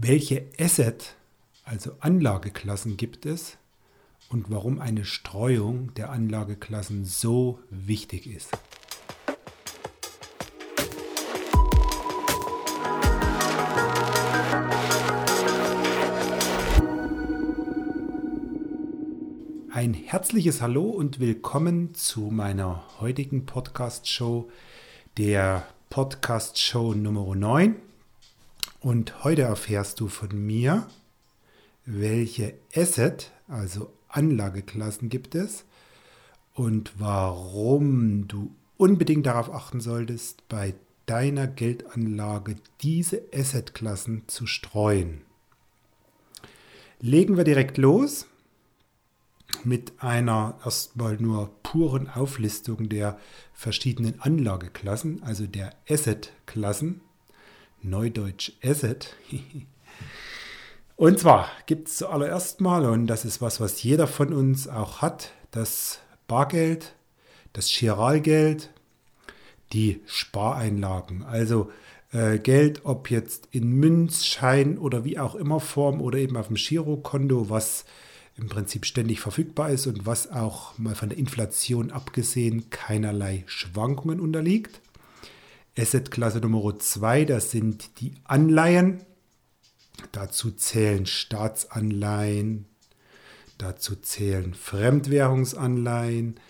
Welche Asset, also Anlageklassen gibt es und warum eine Streuung der Anlageklassen so wichtig ist? Ein herzliches Hallo und willkommen zu meiner heutigen Podcast-Show, der Podcast-Show Nummer 9. Und heute erfährst du von mir, welche Asset, also Anlageklassen gibt es und warum du unbedingt darauf achten solltest, bei deiner Geldanlage diese Assetklassen zu streuen. Legen wir direkt los mit einer erstmal nur puren Auflistung der verschiedenen Anlageklassen, also der Assetklassen. Neudeutsch Asset. Und zwar gibt es zuallererst mal, und das ist was, was jeder von uns auch hat, das Bargeld, das Chiralgeld, die Spareinlagen. Also äh, Geld, ob jetzt in Münz, Schein oder wie auch immer Form oder eben auf dem Girokonto, was im Prinzip ständig verfügbar ist und was auch mal von der Inflation abgesehen keinerlei Schwankungen unterliegt. Assetklasse Nummer 2, das sind die Anleihen. Dazu zählen Staatsanleihen, dazu zählen Fremdwährungsanleihen,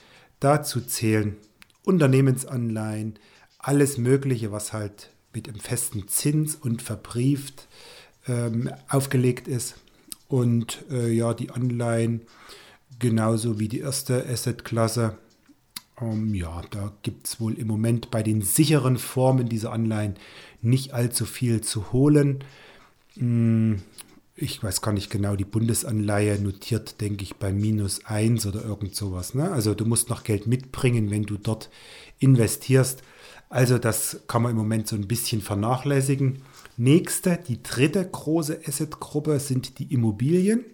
dazu zählen Unternehmensanleihen, alles Mögliche, was halt mit einem festen Zins und verbrieft ähm, aufgelegt ist. Und äh, ja, die Anleihen genauso wie die erste Assetklasse ähm, ja, da gibt es wohl im Moment bei den sicheren Formen dieser Anleihen nicht allzu viel zu holen. Hm, ich weiß gar nicht genau, die Bundesanleihe notiert, denke ich, bei minus 1 oder irgend sowas. Ne? Also du musst noch Geld mitbringen, wenn du dort investierst. Also das kann man im Moment so ein bisschen vernachlässigen. Nächste, die dritte große Assetgruppe sind die Immobilien.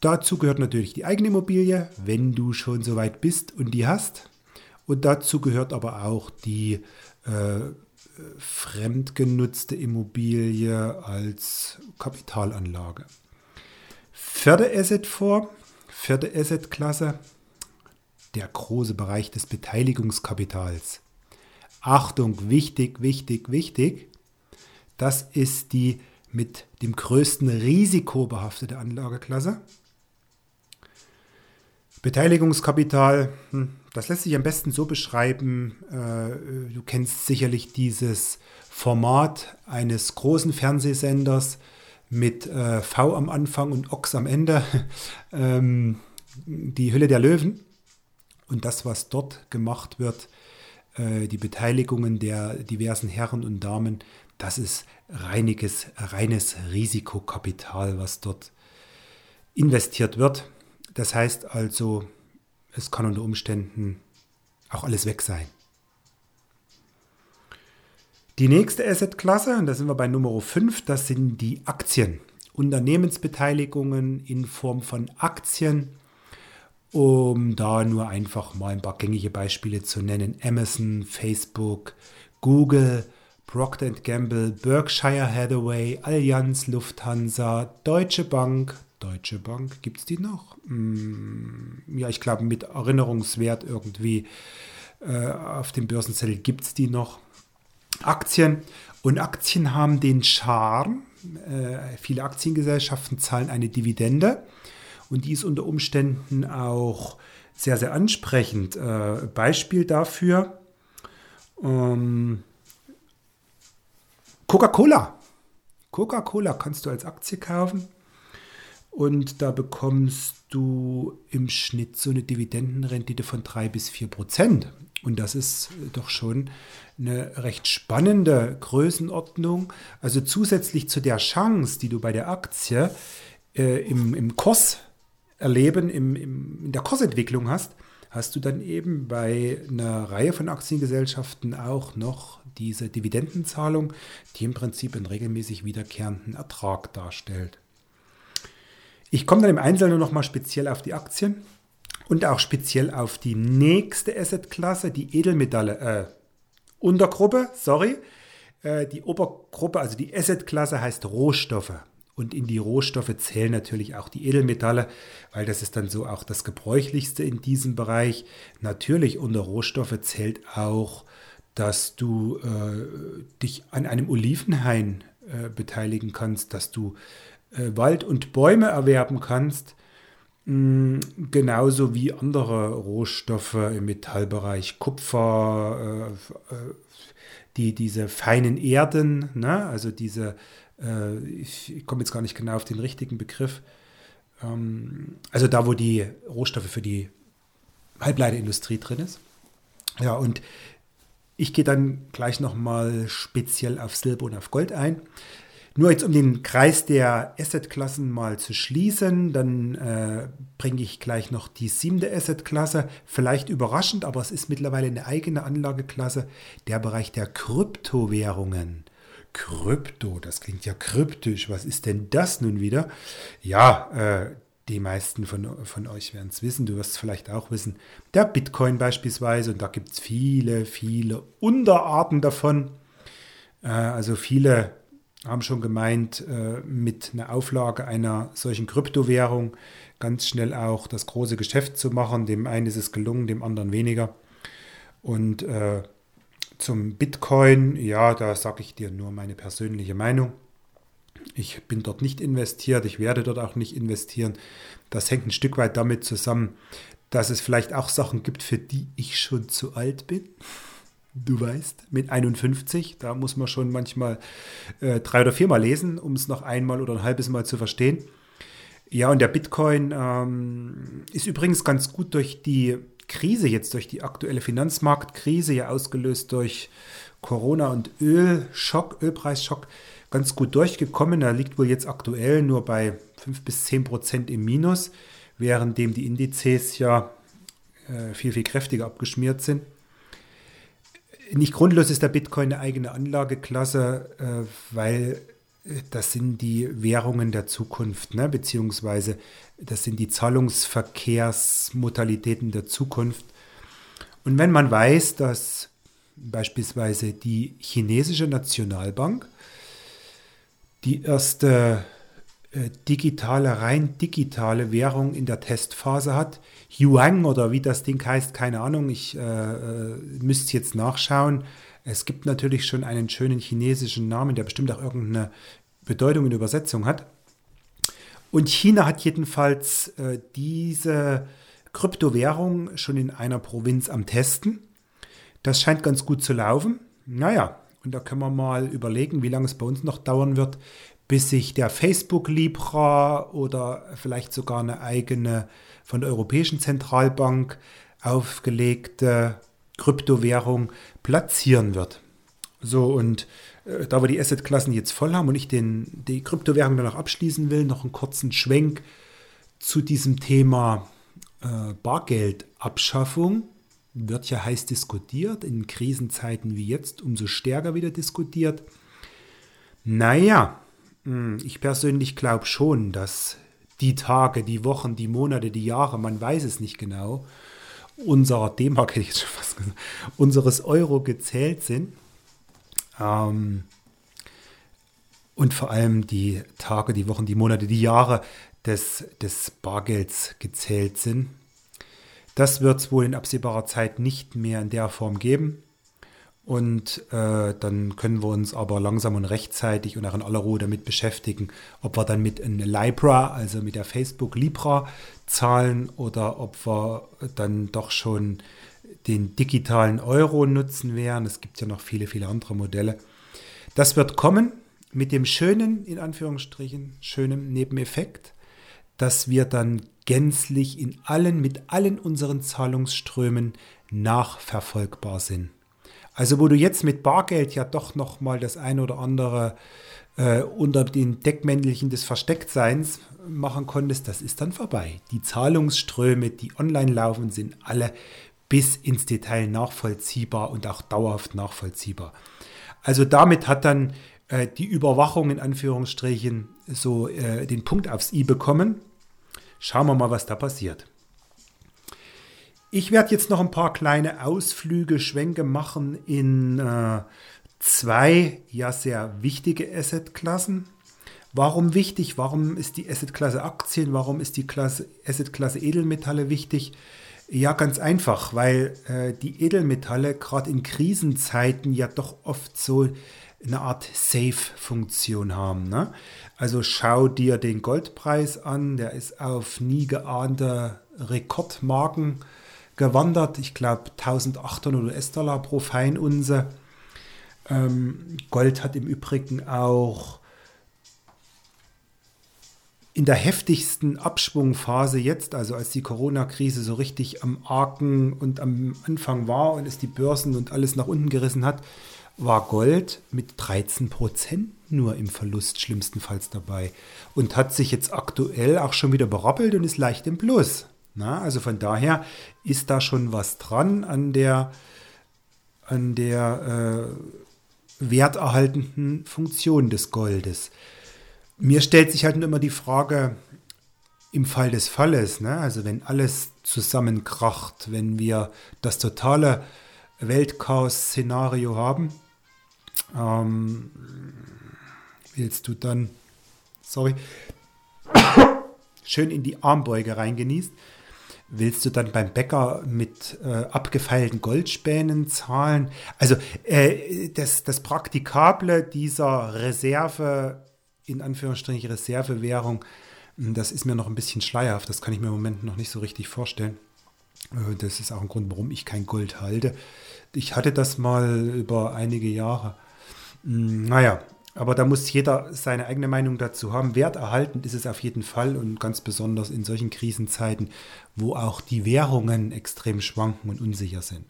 Dazu gehört natürlich die eigene Immobilie, wenn du schon so weit bist und die hast. Und dazu gehört aber auch die äh, fremdgenutzte Immobilie als Kapitalanlage. Vierte Assetform, vierte Assetklasse, der große Bereich des Beteiligungskapitals. Achtung, wichtig, wichtig, wichtig. Das ist die mit dem größten Risiko behaftete Anlageklasse. Beteiligungskapital, hm, das lässt sich am besten so beschreiben, äh, du kennst sicherlich dieses Format eines großen Fernsehsenders mit äh, V am Anfang und Ochs am Ende, ähm, die Hülle der Löwen. Und das, was dort gemacht wird, äh, die Beteiligungen der diversen Herren und Damen, das ist reiniges, reines Risikokapital, was dort investiert wird. Das heißt also, es kann unter Umständen auch alles weg sein. Die nächste Assetklasse, und da sind wir bei Nummer 5, das sind die Aktien. Unternehmensbeteiligungen in Form von Aktien, um da nur einfach mal ein paar gängige Beispiele zu nennen. Amazon, Facebook, Google, Procter Gamble, Berkshire Hathaway, Allianz, Lufthansa, Deutsche Bank, Deutsche Bank, gibt es die noch? Hm, ja, ich glaube, mit Erinnerungswert irgendwie äh, auf dem Börsenzettel gibt es die noch. Aktien. Und Aktien haben den Charme. Äh, viele Aktiengesellschaften zahlen eine Dividende. Und die ist unter Umständen auch sehr, sehr ansprechend. Äh, Beispiel dafür. Ähm, Coca-Cola. Coca-Cola kannst du als Aktie kaufen und da bekommst du im Schnitt so eine Dividendenrendite von 3 bis 4 Prozent. Und das ist doch schon eine recht spannende Größenordnung. Also zusätzlich zu der Chance, die du bei der Aktie äh, im, im Kurs erleben, im, im, in der Kursentwicklung hast, hast du dann eben bei einer Reihe von Aktiengesellschaften auch noch diese Dividendenzahlung, die im Prinzip einen regelmäßig wiederkehrenden Ertrag darstellt. Ich komme dann im Einzelnen nochmal speziell auf die Aktien und auch speziell auf die nächste Assetklasse, die Edelmetalle, äh, Untergruppe, sorry. Äh, die Obergruppe, also die Asset-Klasse heißt Rohstoffe. Und in die Rohstoffe zählen natürlich auch die Edelmetalle, weil das ist dann so auch das gebräuchlichste in diesem Bereich. Natürlich unter Rohstoffe zählt auch, dass du äh, dich an einem Olivenhain äh, beteiligen kannst, dass du äh, Wald und Bäume erwerben kannst, mh, genauso wie andere Rohstoffe im Metallbereich, Kupfer, äh, äh, die, diese feinen Erden, ne? also diese äh, ich komme jetzt gar nicht genau auf den richtigen Begriff, ähm, also da, wo die Rohstoffe für die Halbleiterindustrie drin ist. Ja, und ich gehe dann gleich nochmal speziell auf Silber und auf Gold ein. Nur jetzt, um den Kreis der Assetklassen mal zu schließen, dann äh, bringe ich gleich noch die siebte Assetklasse. Vielleicht überraschend, aber es ist mittlerweile eine eigene Anlageklasse, der Bereich der Kryptowährungen. Krypto, das klingt ja kryptisch. Was ist denn das nun wieder? Ja, äh, die meisten von, von euch werden es wissen, du wirst es vielleicht auch wissen. Der Bitcoin beispielsweise, und da gibt es viele, viele Unterarten davon. Äh, also viele haben schon gemeint, äh, mit einer Auflage einer solchen Kryptowährung ganz schnell auch das große Geschäft zu machen. Dem einen ist es gelungen, dem anderen weniger. Und äh, zum Bitcoin, ja, da sage ich dir nur meine persönliche Meinung. Ich bin dort nicht investiert, ich werde dort auch nicht investieren. Das hängt ein Stück weit damit zusammen, dass es vielleicht auch Sachen gibt, für die ich schon zu alt bin. Du weißt, mit 51, da muss man schon manchmal äh, drei oder viermal lesen, um es noch einmal oder ein halbes Mal zu verstehen. Ja, und der Bitcoin ähm, ist übrigens ganz gut durch die Krise jetzt, durch die aktuelle Finanzmarktkrise, ja ausgelöst durch Corona und Ölschock, Ölpreisschock, ganz gut durchgekommen. Er liegt wohl jetzt aktuell nur bei 5 bis 10 Prozent im Minus, währenddem die Indizes ja äh, viel, viel kräftiger abgeschmiert sind. Nicht grundlos ist der Bitcoin eine eigene Anlageklasse, äh, weil das sind die Währungen der Zukunft, ne? beziehungsweise das sind die Zahlungsverkehrsmodalitäten der Zukunft. Und wenn man weiß, dass beispielsweise die chinesische Nationalbank die erste äh, digitale, rein digitale Währung in der Testphase hat, Yuan oder wie das Ding heißt, keine Ahnung, ich äh, äh müsste jetzt nachschauen. Es gibt natürlich schon einen schönen chinesischen Namen, der bestimmt auch irgendeine Bedeutung in Übersetzung hat. Und China hat jedenfalls äh, diese Kryptowährung schon in einer Provinz am Testen. Das scheint ganz gut zu laufen. Naja, und da können wir mal überlegen, wie lange es bei uns noch dauern wird, bis sich der Facebook Libra oder vielleicht sogar eine eigene von der Europäischen Zentralbank aufgelegte Kryptowährung platzieren wird. So, und äh, da wir die Assetklassen jetzt voll haben und ich den, die Kryptowährung dann noch abschließen will, noch einen kurzen Schwenk zu diesem Thema äh, Bargeldabschaffung. Wird ja heiß diskutiert, in Krisenzeiten wie jetzt umso stärker wieder diskutiert. Naja, ich persönlich glaube schon, dass die Tage, die Wochen, die Monate, die Jahre, man weiß es nicht genau, unserer D-Mark, hätte ich jetzt schon fast gesagt, unseres Euro gezählt sind. Ähm, und vor allem die Tage, die Wochen, die Monate, die Jahre des, des Bargelds gezählt sind. Das wird es wohl in absehbarer Zeit nicht mehr in der Form geben. Und äh, dann können wir uns aber langsam und rechtzeitig und auch in aller Ruhe damit beschäftigen, ob wir dann mit einem Libra, also mit der Facebook Libra zahlen oder ob wir dann doch schon den digitalen Euro nutzen werden. Es gibt ja noch viele, viele andere Modelle. Das wird kommen mit dem schönen, in Anführungsstrichen, schönen Nebeneffekt, dass wir dann gänzlich in allen, mit allen unseren Zahlungsströmen nachverfolgbar sind. Also wo du jetzt mit Bargeld ja doch noch mal das ein oder andere äh, unter den Deckmäntelchen des Verstecktseins machen konntest, das ist dann vorbei. Die Zahlungsströme, die online laufen, sind alle bis ins Detail nachvollziehbar und auch dauerhaft nachvollziehbar. Also damit hat dann äh, die Überwachung in Anführungsstrichen so äh, den Punkt aufs i bekommen. Schauen wir mal, was da passiert. Ich werde jetzt noch ein paar kleine Ausflüge, Schwenke machen in äh, zwei ja sehr wichtige Assetklassen. Warum wichtig? Warum ist die Assetklasse Aktien? Warum ist die Klasse, Assetklasse Edelmetalle wichtig? Ja, ganz einfach, weil äh, die Edelmetalle gerade in Krisenzeiten ja doch oft so eine Art Safe-Funktion haben. Ne? Also schau dir den Goldpreis an, der ist auf nie geahnte Rekordmarken gewandert. Ich glaube 1800 US-Dollar pro Feinunze. Ähm, Gold hat im Übrigen auch in der heftigsten Abschwungphase jetzt, also als die Corona-Krise so richtig am Arken und am Anfang war und es die Börsen und alles nach unten gerissen hat, war Gold mit 13 Prozent nur im Verlust schlimmstenfalls dabei und hat sich jetzt aktuell auch schon wieder berappelt und ist leicht im Plus. Na, also von daher ist da schon was dran an der, an der äh, werterhaltenden Funktion des Goldes. Mir stellt sich halt nur immer die Frage, im Fall des Falles, ne? also wenn alles zusammenkracht, wenn wir das totale Weltchaos-Szenario haben, ähm, willst du dann, sorry, schön in die Armbeuge reingenießt, willst du dann beim Bäcker mit äh, abgefeilten Goldspänen zahlen? Also äh, das, das Praktikable dieser Reserve, in Anführungsstrichen Reservewährung, hm, das ist mir noch ein bisschen schleierhaft. Das kann ich mir im Moment noch nicht so richtig vorstellen. Äh, das ist auch ein Grund, warum ich kein Gold halte. Ich hatte das mal über einige Jahre. Hm, naja, aber da muss jeder seine eigene Meinung dazu haben. Werterhaltend ist es auf jeden Fall und ganz besonders in solchen Krisenzeiten, wo auch die Währungen extrem schwanken und unsicher sind.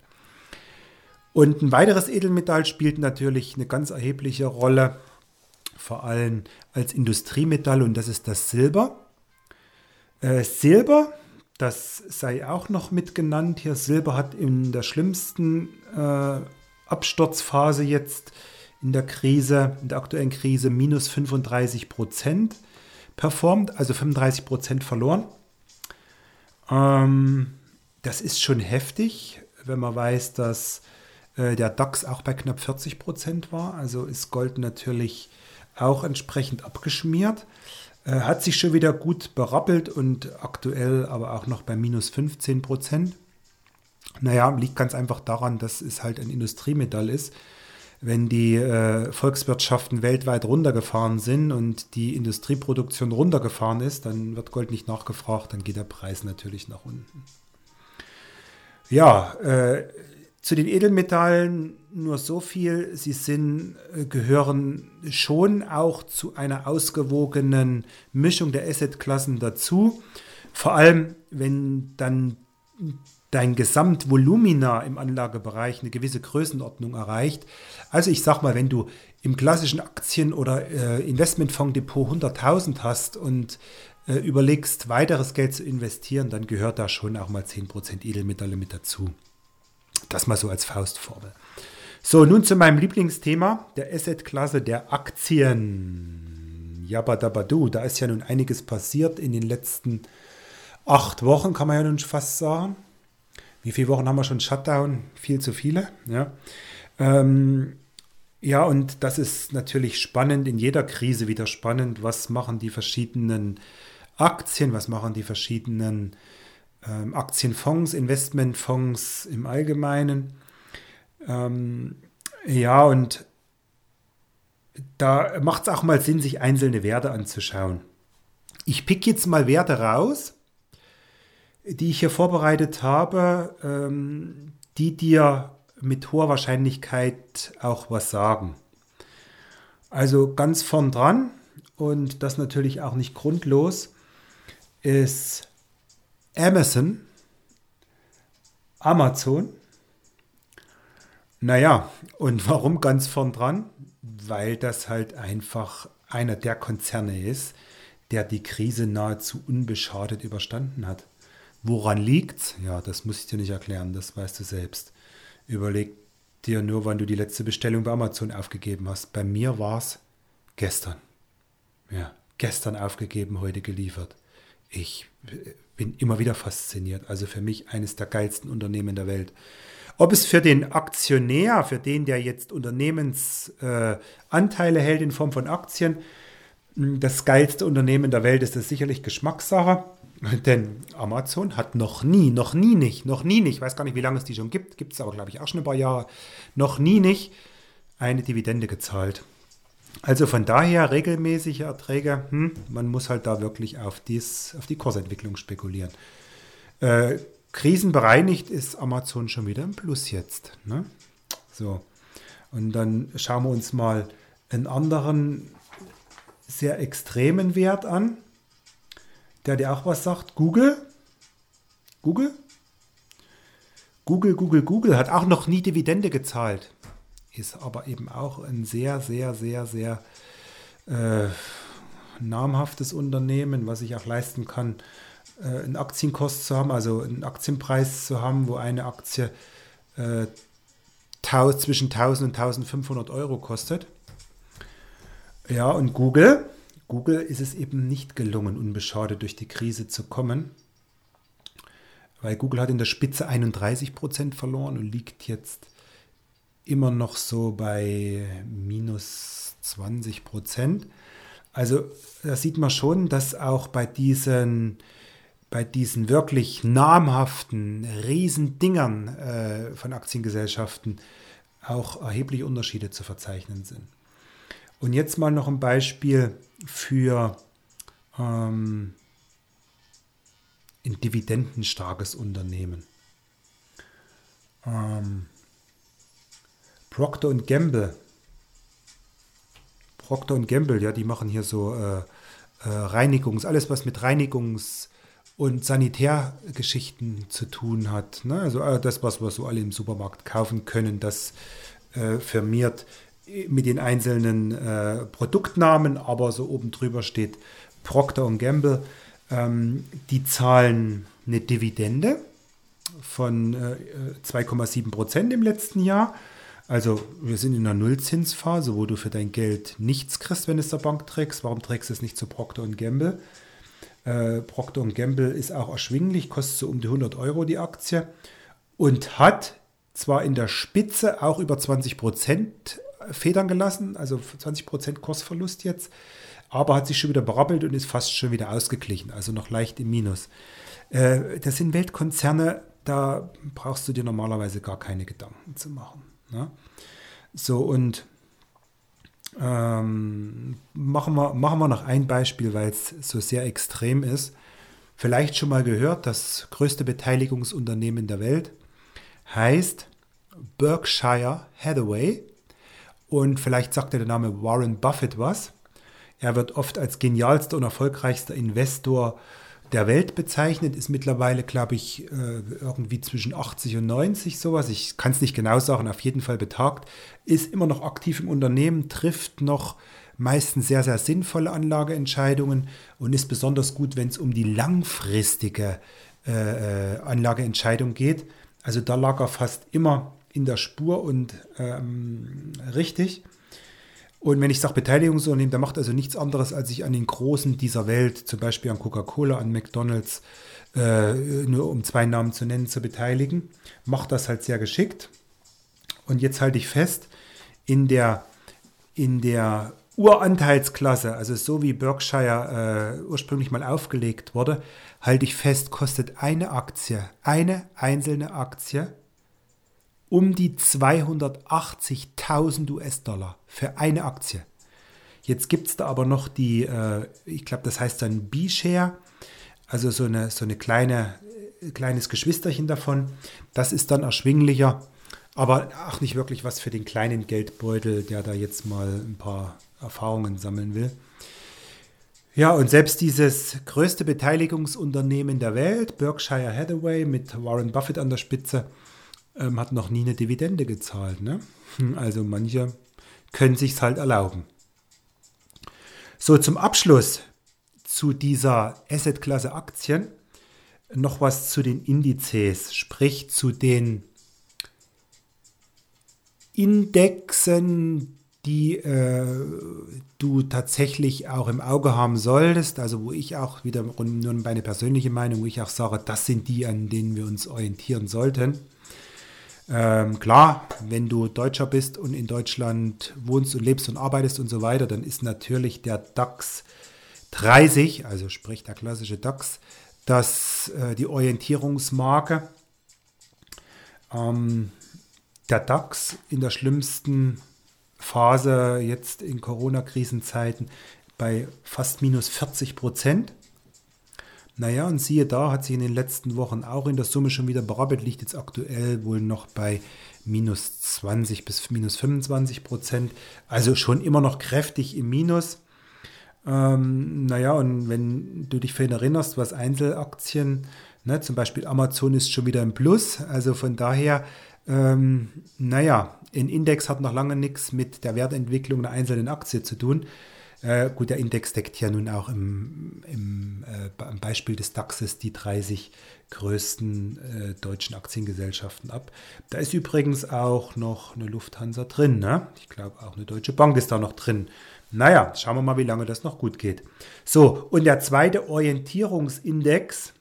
Und ein weiteres Edelmetall spielt natürlich eine ganz erhebliche Rolle, vor allem als Industriemetall, und das ist das Silber. Äh, Silber, das sei auch noch mit genannt hier. Silber hat in der schlimmsten äh, Absturzphase jetzt in der Krise, in der aktuellen Krise minus 35 Prozent performt, also 35 Prozent verloren. Ähm, das ist schon heftig, wenn man weiß, dass äh, der DAX auch bei knapp 40 Prozent war. Also ist Gold natürlich auch entsprechend abgeschmiert. Äh, hat sich schon wieder gut berappelt und aktuell aber auch noch bei minus 15 Prozent. Naja, liegt ganz einfach daran, dass es halt ein Industriemetall ist wenn die äh, Volkswirtschaften weltweit runtergefahren sind und die Industrieproduktion runtergefahren ist, dann wird Gold nicht nachgefragt, dann geht der Preis natürlich nach unten. Ja, äh, zu den Edelmetallen nur so viel. Sie sind, äh, gehören schon auch zu einer ausgewogenen Mischung der Assetklassen dazu. Vor allem, wenn dann dein Gesamtvolumina im Anlagebereich eine gewisse Größenordnung erreicht. Also ich sag mal, wenn du im klassischen Aktien- oder äh, Investmentfondsdepot 100.000 hast und äh, überlegst, weiteres Geld zu investieren, dann gehört da schon auch mal 10% Edelmetalle mit dazu. Das mal so als Faustformel. So, nun zu meinem Lieblingsthema, der Assetklasse der Aktien. Jabadabadu, da ist ja nun einiges passiert in den letzten acht Wochen, kann man ja nun fast sagen wie viele Wochen haben wir schon Shutdown? Viel zu viele. Ja, ähm, ja und das ist natürlich spannend, in jeder Krise wieder spannend. Was machen die verschiedenen Aktien, was machen die verschiedenen ähm, Aktienfonds, Investmentfonds im Allgemeinen? Ähm, ja, und da macht es auch mal Sinn, sich einzelne Werte anzuschauen. Ich pick jetzt mal Werte raus, die ich hier vorbereitet habe, ähm, die dir mit hoher Wahrscheinlichkeit auch was sagen. Also ganz vorn dran und das natürlich auch nicht grundlos ist Amazon, Amazon. Naja, und warum ganz vorn dran? Weil das halt einfach einer der Konzerne ist, der die Krise nahezu unbeschadet überstanden hat. Woran liegt's? Ja, das muss ich dir nicht erklären, das weißt du selbst. Überleg dir nur, wann du die letzte Bestellung bei Amazon aufgegeben hast. Bei mir war es gestern. Ja, gestern aufgegeben, heute geliefert. Ich bin immer wieder fasziniert. Also für mich eines der geilsten Unternehmen der Welt. Ob es für den Aktionär, für den, der jetzt Unternehmensanteile äh, hält in Form von Aktien, das geilste Unternehmen der Welt ist, das sicherlich Geschmackssache. Denn Amazon hat noch nie, noch nie nicht, noch nie nicht, ich weiß gar nicht, wie lange es die schon gibt, gibt es aber, glaube ich, auch schon ein paar Jahre, noch nie nicht eine Dividende gezahlt. Also von daher regelmäßige Erträge, hm, man muss halt da wirklich auf, dies, auf die Kursentwicklung spekulieren. Äh, krisenbereinigt ist Amazon schon wieder im Plus jetzt. Ne? So, und dann schauen wir uns mal einen anderen sehr extremen Wert an, der dir auch was sagt. Google. Google. Google, Google, Google hat auch noch nie Dividende gezahlt ist aber eben auch ein sehr, sehr, sehr, sehr äh, namhaftes Unternehmen, was sich auch leisten kann, äh, einen Aktienkurs zu haben, also einen Aktienpreis zu haben, wo eine Aktie äh, zwischen 1000 und 1500 Euro kostet. Ja, und Google, Google ist es eben nicht gelungen, unbeschadet durch die Krise zu kommen, weil Google hat in der Spitze 31 Prozent verloren und liegt jetzt immer noch so bei minus 20 Prozent. Also da sieht man schon, dass auch bei diesen, bei diesen wirklich namhaften Riesendingern äh, von Aktiengesellschaften auch erhebliche Unterschiede zu verzeichnen sind. Und jetzt mal noch ein Beispiel für ähm, ein dividendenstarkes Unternehmen. Ähm, Procter Gamble. Procter Gamble, ja, die machen hier so äh, äh, Reinigungs, alles was mit Reinigungs- und Sanitärgeschichten zu tun hat. Ne? Also äh, das, was wir so alle im Supermarkt kaufen können, das äh, firmiert mit den einzelnen äh, Produktnamen, aber so oben drüber steht Procter Gamble. Ähm, die zahlen eine Dividende von äh, 2,7 Prozent im letzten Jahr also wir sind in einer Nullzinsphase, wo du für dein Geld nichts kriegst, wenn du es der Bank trägst. Warum trägst du es nicht zu Procter Gamble? Äh, Procter Gamble ist auch erschwinglich, kostet so um die 100 Euro die Aktie und hat zwar in der Spitze auch über 20 Prozent federn gelassen, also 20 Prozent Kursverlust jetzt, aber hat sich schon wieder berappelt und ist fast schon wieder ausgeglichen, also noch leicht im Minus. Äh, das sind Weltkonzerne, da brauchst du dir normalerweise gar keine Gedanken zu machen. Ne? So, und ähm, machen, wir, machen wir noch ein Beispiel, weil es so sehr extrem ist. Vielleicht schon mal gehört, das größte Beteiligungsunternehmen der Welt heißt Berkshire Hathaway. Und vielleicht sagt der Name Warren Buffett was. Er wird oft als genialster und erfolgreichster Investor der Welt bezeichnet, ist mittlerweile, glaube ich, äh, irgendwie zwischen 80 und 90 sowas. Ich kann es nicht genau sagen, auf jeden Fall betagt. Ist immer noch aktiv im Unternehmen, trifft noch meistens sehr, sehr sinnvolle Anlageentscheidungen und ist besonders gut, wenn es um die langfristige äh, äh, Anlageentscheidung geht. Also da lag er fast immer in der Spur und ähm, richtig. Und wenn ich sage Beteiligungsunternehmen, der macht also nichts anderes, als sich an den Großen dieser Welt, zum Beispiel an Coca-Cola, an McDonalds, äh, nur um zwei Namen zu nennen, zu beteiligen. Macht das halt sehr geschickt. Und jetzt halte ich fest, in der, in der Uranteilsklasse, also so wie Berkshire äh, ursprünglich mal aufgelegt wurde, halte ich fest, kostet eine Aktie, eine einzelne Aktie um die 280.000 US-Dollar für eine Aktie. Jetzt gibt es da aber noch die, äh, ich glaube, das heißt dann B-Share, also so eine, so eine kleine, äh, kleines Geschwisterchen davon. Das ist dann erschwinglicher, aber auch nicht wirklich was für den kleinen Geldbeutel, der da jetzt mal ein paar Erfahrungen sammeln will. Ja, und selbst dieses größte Beteiligungsunternehmen der Welt, Berkshire Hathaway mit Warren Buffett an der Spitze, ähm, hat noch nie eine Dividende gezahlt. Ne? Hm, also manche können sich halt erlauben. So, zum Abschluss zu dieser Assetklasse Aktien noch was zu den Indizes, sprich zu den Indexen, die äh, du tatsächlich auch im Auge haben solltest, also wo ich auch wieder nur meine persönliche Meinung, wo ich auch sage, das sind die, an denen wir uns orientieren sollten. Ähm, klar, wenn du Deutscher bist und in Deutschland wohnst und lebst und arbeitest und so weiter, dann ist natürlich der DAX 30, also sprich der klassische DAX, das, äh, die Orientierungsmarke. Ähm, der DAX in der schlimmsten Phase jetzt in Corona-Krisenzeiten bei fast minus 40 Prozent. Naja, und siehe da, hat sich in den letzten Wochen auch in der Summe schon wieder berappelt, liegt jetzt aktuell wohl noch bei minus 20 bis minus 25 Prozent. Also schon immer noch kräftig im Minus. Ähm, naja, und wenn du dich vorhin erinnerst, was Einzelaktien, ne, zum Beispiel Amazon ist schon wieder im Plus. Also von daher, ähm, naja, ein Index hat noch lange nichts mit der Wertentwicklung einer einzelnen Aktie zu tun. Äh, gut, der Index deckt ja nun auch im, im äh, Beispiel des DAXes die 30 größten äh, deutschen Aktiengesellschaften ab. Da ist übrigens auch noch eine Lufthansa drin. Ne? Ich glaube, auch eine Deutsche Bank ist da noch drin. Naja, schauen wir mal, wie lange das noch gut geht. So, und der zweite Orientierungsindex,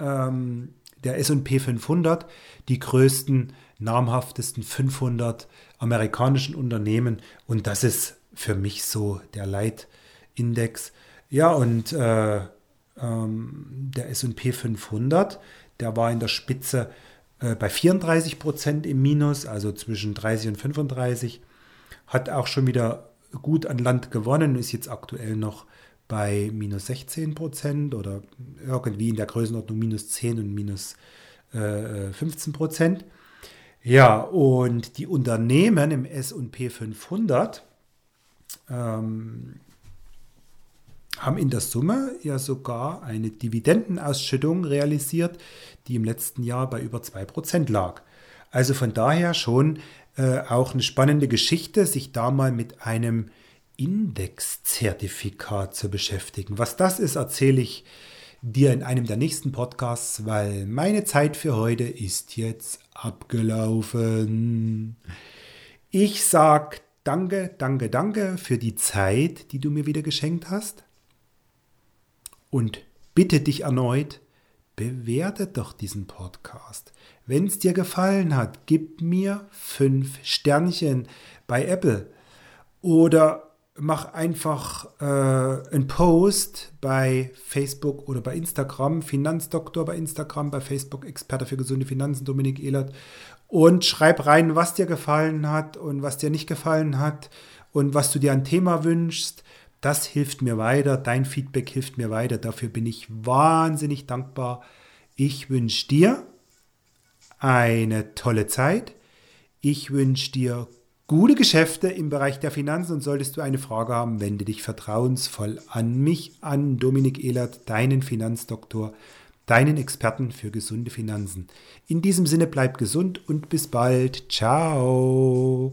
ähm, der SP 500, die größten, namhaftesten 500 amerikanischen Unternehmen. Und das ist für mich so der Leitindex. Ja, und äh, ähm, der SP 500, der war in der Spitze äh, bei 34 Prozent im Minus, also zwischen 30 und 35, hat auch schon wieder gut an Land gewonnen, ist jetzt aktuell noch bei minus 16 Prozent oder irgendwie in der Größenordnung minus 10 und minus äh, 15 Prozent. Ja, und die Unternehmen im SP 500, ähm, haben in der Summe ja sogar eine Dividendenausschüttung realisiert, die im letzten Jahr bei über 2% lag. Also von daher schon äh, auch eine spannende Geschichte, sich da mal mit einem Indexzertifikat zu beschäftigen. Was das ist, erzähle ich dir in einem der nächsten Podcasts, weil meine Zeit für heute ist jetzt abgelaufen. Ich sage Danke, danke, danke für die Zeit, die du mir wieder geschenkt hast. Und bitte dich erneut, bewerte doch diesen Podcast. Wenn es dir gefallen hat, gib mir fünf Sternchen bei Apple oder mach einfach äh, einen Post bei Facebook oder bei Instagram, Finanzdoktor bei Instagram, bei Facebook Experte für gesunde Finanzen, Dominik Ehlert und schreib rein, was dir gefallen hat und was dir nicht gefallen hat und was du dir ein Thema wünschst. Das hilft mir weiter, dein Feedback hilft mir weiter. Dafür bin ich wahnsinnig dankbar. Ich wünsche dir eine tolle Zeit. Ich wünsche dir gute Geschäfte im Bereich der Finanzen und solltest du eine Frage haben, wende dich vertrauensvoll an mich, an Dominik Ehlert, deinen Finanzdoktor deinen Experten für gesunde Finanzen. In diesem Sinne bleib gesund und bis bald. Ciao.